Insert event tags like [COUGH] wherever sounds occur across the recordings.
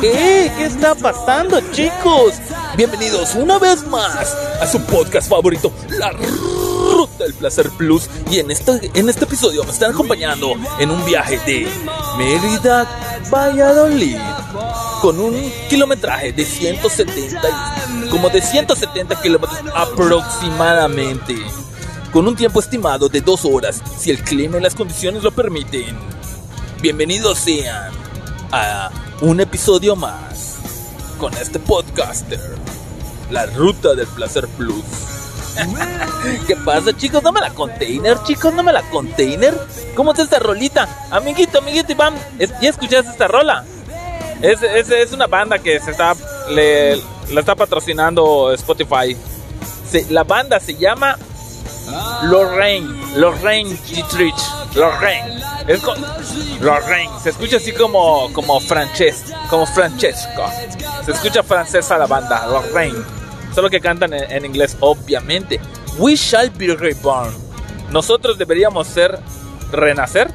¿Qué está pasando, chicos? Bienvenidos una vez más a su podcast favorito, La Ruta del Placer Plus. Y en este, en este episodio me están acompañando en un viaje de Mérida, Valladolid, con un kilometraje de 170, como de 170 kilómetros aproximadamente, con un tiempo estimado de dos horas, si el clima y las condiciones lo permiten. Bienvenidos sean a un episodio más con este podcaster, La Ruta del Placer Plus. [LAUGHS] ¿Qué pasa, chicos? No me la container, chicos, no me la container. ¿Cómo es esta rolita? Amiguito, amiguito, Iván, ¿ya escuchaste esta rola? Es una banda que se está, le, la está patrocinando Spotify. la banda se llama Lorraine, Lorraine Dietrich, Lorraine. Es Lorraine, se escucha así como como como Francesco. Se escucha francesa la banda, Lorraine. Solo que cantan en, inglés, obviamente. We shall be reborn. Nosotros deberíamos ser renacer,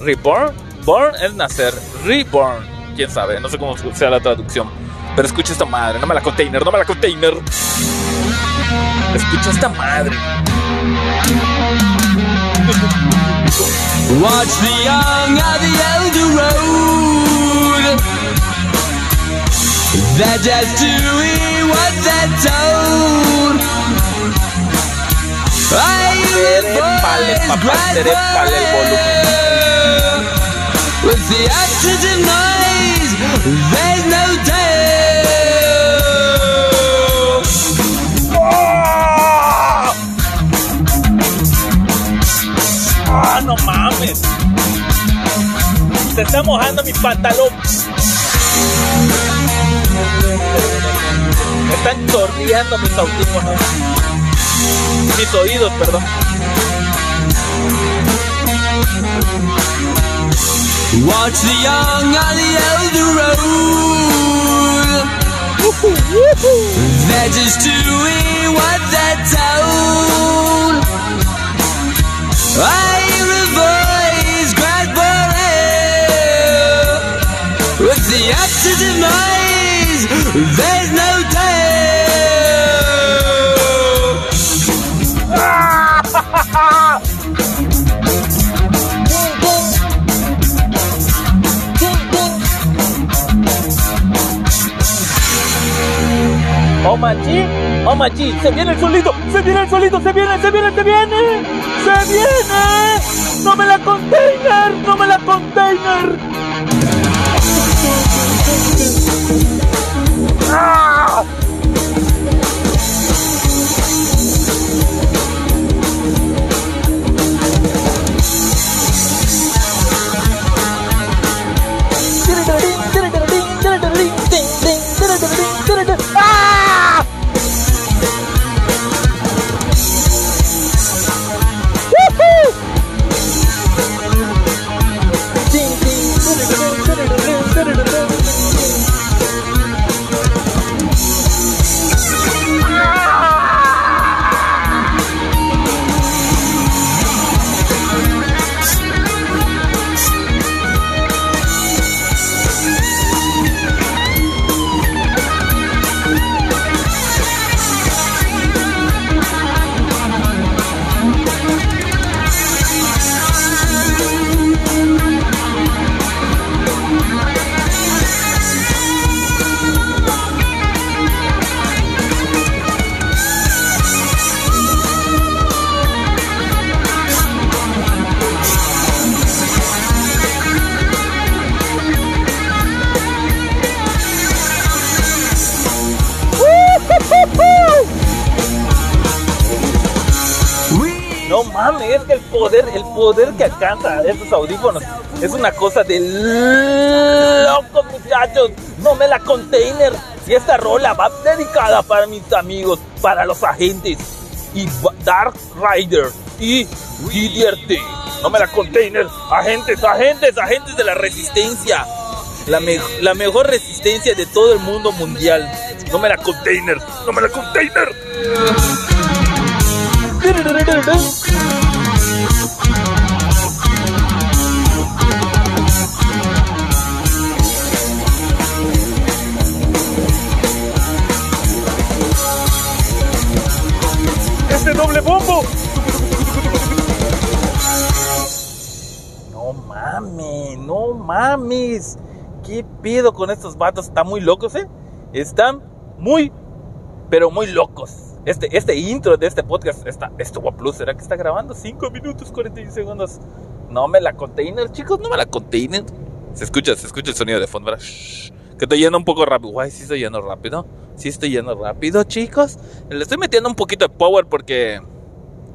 reborn, born es nacer, reborn. Quién sabe, no sé cómo sea la traducción. Pero escucha esta madre, no me la container, no me la container. Escucha esta madre. Watch the young of the elder road. They're just doing what they're told. I Ay, With the of noise, there's no Se está mojando mi pantalón. Me están chorreando mis audífonos. Mis oídos, perdón. Watch the young on the elder road. They're just doing Oh machi, oh machi, se viene el solito, se viene el solito, se viene, se viene, se viene, se viene. No me la container, no me la container. Ah! Que el poder, el poder que alcanza estos audífonos es una cosa de locos, muchachos. No me la container. Y esta rola va dedicada para mis amigos, para los agentes. Y Dark Rider y Didierte. No me la container. Agentes, agentes, agentes de la resistencia. La, la mejor resistencia de todo el mundo mundial. No me la container. No me la container. Este doble bombo. No mames, no mames. ¿Qué pido con estos vatos? Están muy locos, ¿eh? Están muy, pero muy locos. Este, este intro de este podcast está, esto plus, ¿será que está grabando? 5 minutos 41 segundos. No me la container, chicos, no me la container. Se escucha, se escucha el sonido de fondo, ¿verdad? que estoy yendo un poco rápido. Guay, sí estoy yendo rápido. Sí estoy yendo rápido, chicos. Le estoy metiendo un poquito de power porque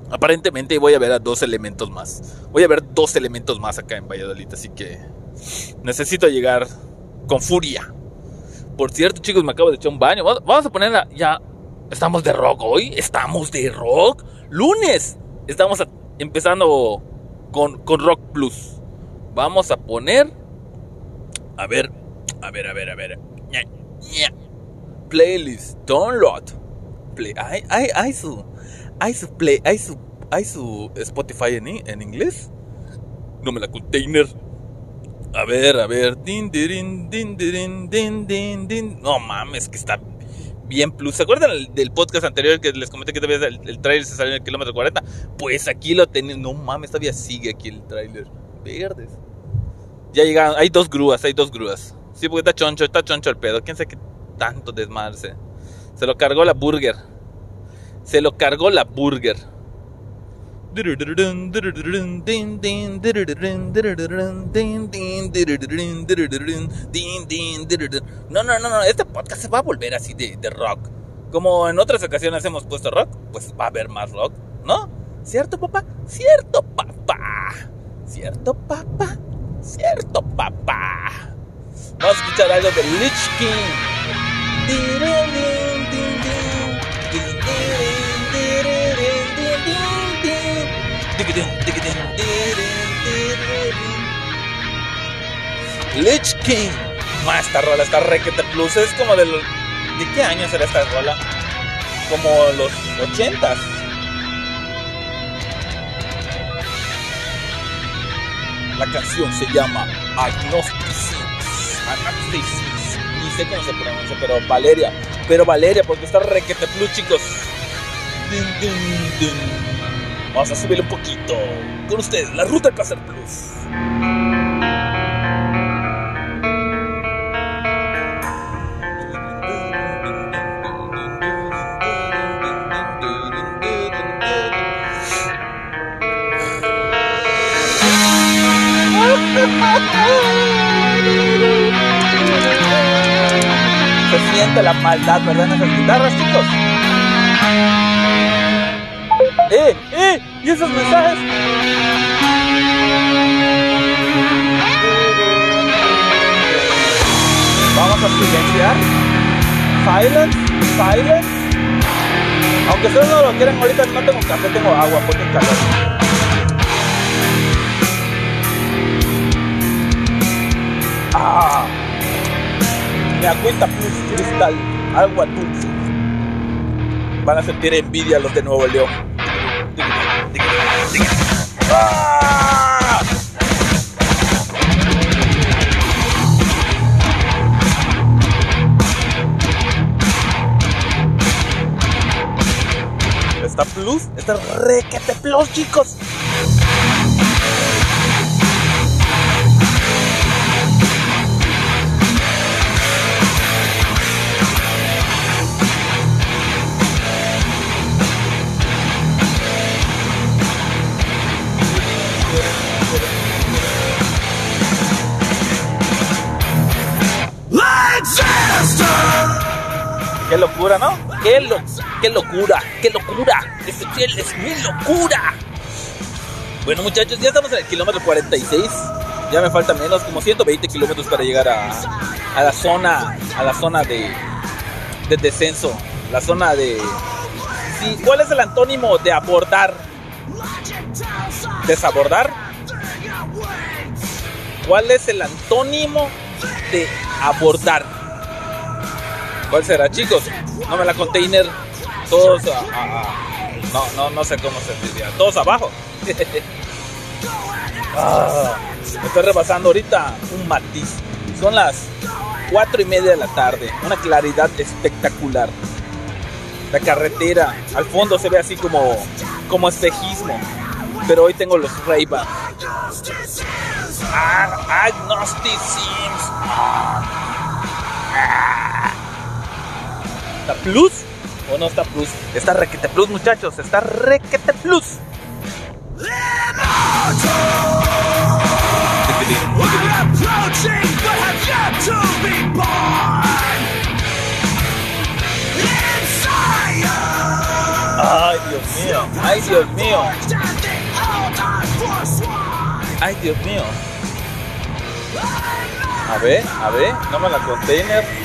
aparentemente voy a ver a dos elementos más. Voy a ver dos elementos más acá en Valladolid, así que necesito llegar con furia. Por cierto, chicos, me acabo de echar un baño. Vamos a ponerla ya. Estamos de rock hoy. Estamos de rock. Lunes. Estamos empezando con, con Rock Plus. Vamos a poner. A ver. A ver, a ver, a ver. Playlist. Download. Play. Hay, hay, hay su. Hay su play. Hay su. Hay su Spotify en, en inglés. No me la container. A ver, a ver. Din, din, din, din. No mames, que está bien plus. ¿Se acuerdan del podcast anterior que les comenté que todavía el, el trailer se salió en el kilómetro 40? Pues aquí lo tenemos. No mames, todavía sigue aquí el trailer. Verdes. Ya llegaron. Hay dos grúas, hay dos grúas. Sí, porque está choncho, está choncho el pedo. ¿Quién sabe qué tanto desmarse? Se lo cargó la burger. Se lo cargó la burger. No, no, no, no, este podcast se va a volver así de, de rock. Como en otras ocasiones hemos puesto rock, pues va a haber más rock, ¿no? ¿Cierto, papá? ¿Cierto, papá? ¿Cierto, papá? ¿Cierto, papá? Vamos a escuchar algo de Lich King. Lich King. Más esta rola, esta requete plus. Es como de los. ¿De qué año será esta rola? Como los ochentas. La canción se llama Agnosticism. Agnosticism. Ni sé cómo se pronuncia, pero Valeria. Pero Valeria, porque está requete plus, chicos. Vamos a subir un poquito. Con ustedes, la ruta Placer Plus. Se siente la maldad, ¿verdad? En esas guitarras, chicos. ¡Eh! ¡Eh! ¿Y esos mensajes? Vamos a silenciar. Silence, silence. Aunque ustedes no lo quieren ahorita, no tengo café, tengo agua, porque calor. Ah, me agüita plus cristal, agua dulce. Van a sentir envidia los de Nuevo León. Está requete plus, chicos. Qué locura, ¿no? Qué, lo, qué locura, qué locura. Este es mi locura. Bueno, muchachos, ya estamos en el kilómetro 46. Ya me falta menos, como 120 kilómetros para llegar a, a, la zona, a la zona de, de descenso, la zona de. Sí, ¿Cuál es el antónimo de abordar? ¿Desabordar? ¿Cuál es el antónimo de abordar? ¿Cuál será, chicos? No me la container. Todos no, no, no sé cómo se diría. Todos abajo. [LAUGHS] ah, estoy rebasando ahorita un matiz. Son las cuatro y media de la tarde. Una claridad espectacular. La carretera al fondo se ve así como, como espejismo. pero hoy tengo los ray -Ban. Agnostic Sims. Ah. ¿Está Plus? ¿O no está Plus? Está Requete Plus, muchachos. Está Requete Plus. Ay, Dios mío. Ay, Dios mío. Ay, Dios mío. A ver, a ver, no me la container.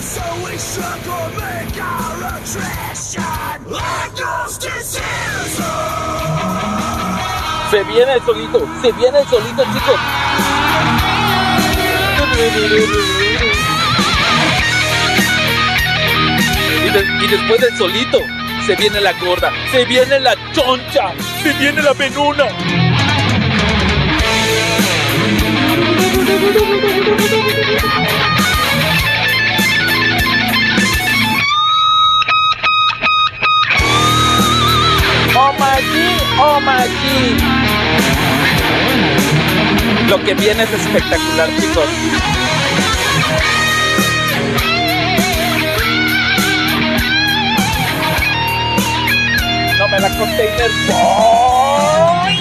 Plus. Se viene el solito, se viene el solito, chicos. Y, después del solito, se viene la gorda, se viene la choncha, se viene la venuna. Oh oh my G. Lo que viene es espectacular, chicos. No me la container boy.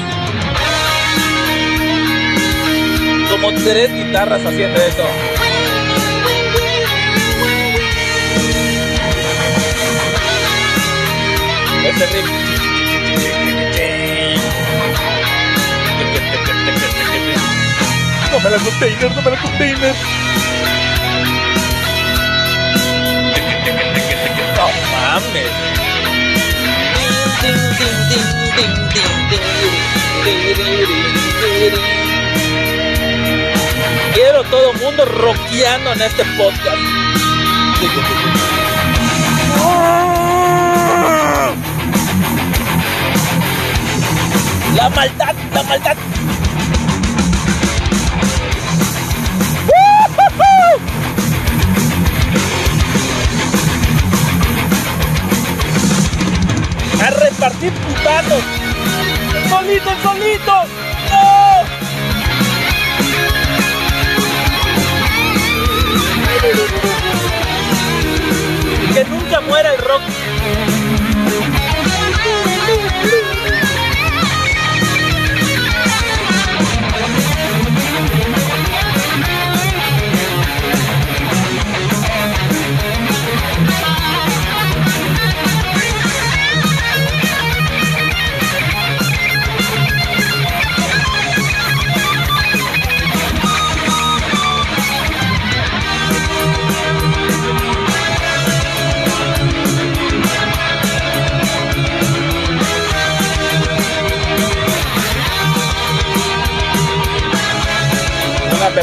Como tres guitarras haciendo eso. Este. No me la container, no me la container. No mames. Quiero todo mundo rockeando en este podcast. La maldad, la maldad. A repartir putados. Solito, solito. No. Que nunca muera el rock.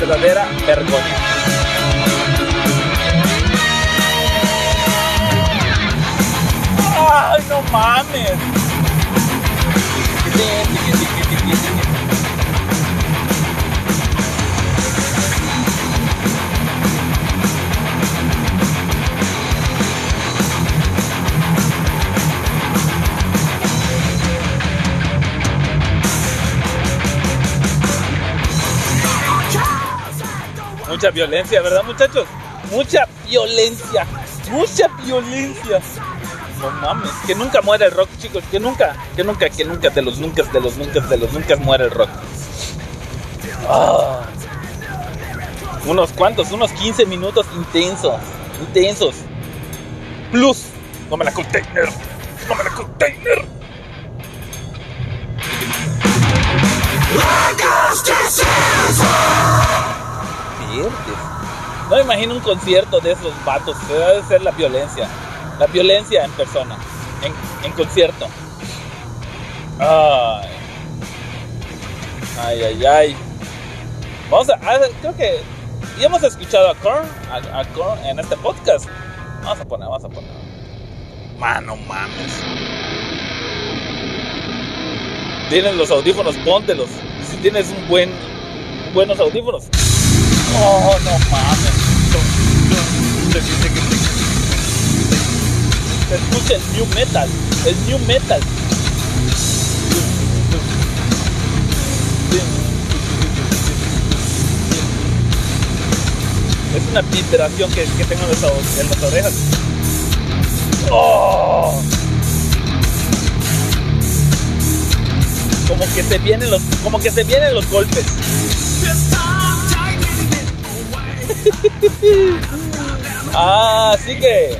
Verdadera vergüenza. ¡Ay, no mames! Mucha violencia, ¿verdad, muchachos? Mucha violencia. Mucha violencia. No mames. Que nunca muera el rock, chicos. Que nunca, que nunca, que nunca, de los nunca, de los nunca, de los nunca muera el rock. Ah. Unos cuantos, unos 15 minutos intensos. Intensos. Plus. No me la container. No me la container. No me imagino un concierto de esos vatos. Debe ser la violencia. La violencia en persona. En, en concierto. Ay. Ay, ay. Vamos a, creo que ya hemos escuchado a Korn, a, a en este podcast. Vamos a poner, vamos a poner. Mano, mames. Tienes los audífonos, póntelos. Si tienes un buen, buenos audífonos. Oh, no mames. Escucha el new metal, el new metal. Es una vibración que, que tengo en, los o- en las orejas. ¡Oh! Como que se vienen los, como que se vienen los golpes. Ah, así que,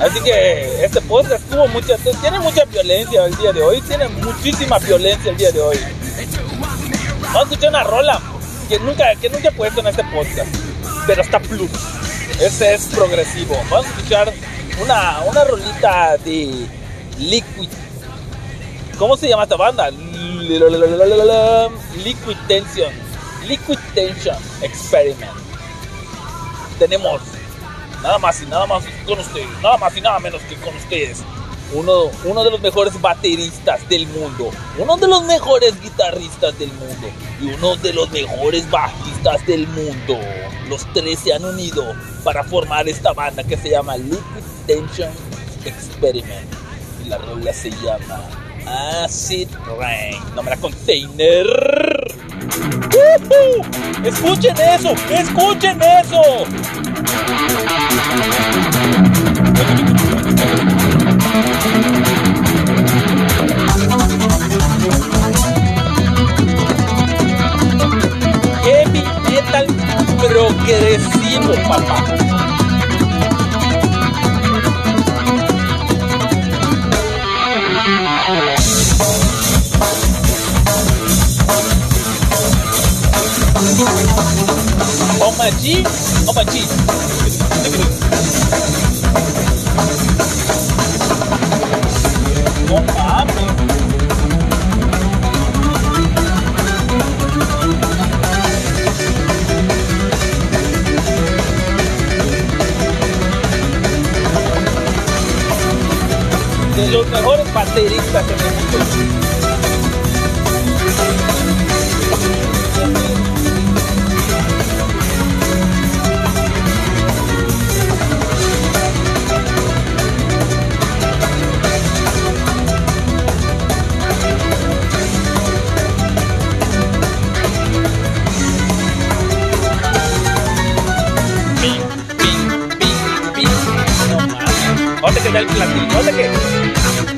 así que este podcast tuvo mucha, tiene mucha violencia el día de hoy, tiene muchísima violencia el día de hoy. Vamos a escuchar una rola que nunca, que nunca he puesto en este podcast, pero está plus. Ese es progresivo. Vamos a escuchar una, una rolita de Liquid. ¿Cómo se llama esta banda? Liquid Tension. Liquid Tension Experiment. Tenemos nada más y nada más con ustedes, nada más y nada menos que con ustedes. Uno, uno de los mejores bateristas del mundo, uno de los mejores guitarristas del mundo y uno de los mejores bajistas del mundo. Los tres se han unido para formar esta banda que se llama Liquid Tension Experiment. Y la rola se llama Acid Rain. Nombre container. ¡Escuchen eso! ¡Escuchen eso! Los mejores bateristas en el mundo. No mames.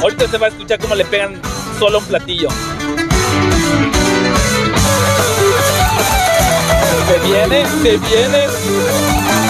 Ahorita se va a escuchar cómo le pegan solo un platillo. Se viene, se viene.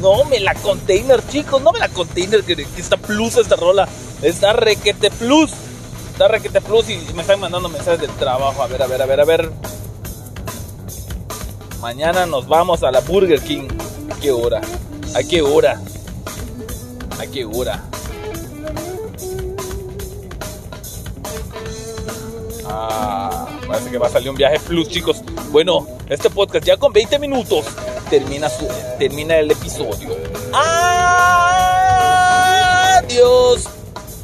No me la container, chicos, no me la container que, que está plus esta rola. Está requete plus. Está requete plus y me están mandando mensajes del trabajo. A ver, a ver, a ver, a ver. Mañana nos vamos a la Burger King. ¿A qué hora? ¿A qué hora? ¿A qué hora? Ah, parece que va a salir un viaje plus, chicos. Bueno, este podcast ya con 20 minutos termina, su- termina el episodio. ¡Adiós!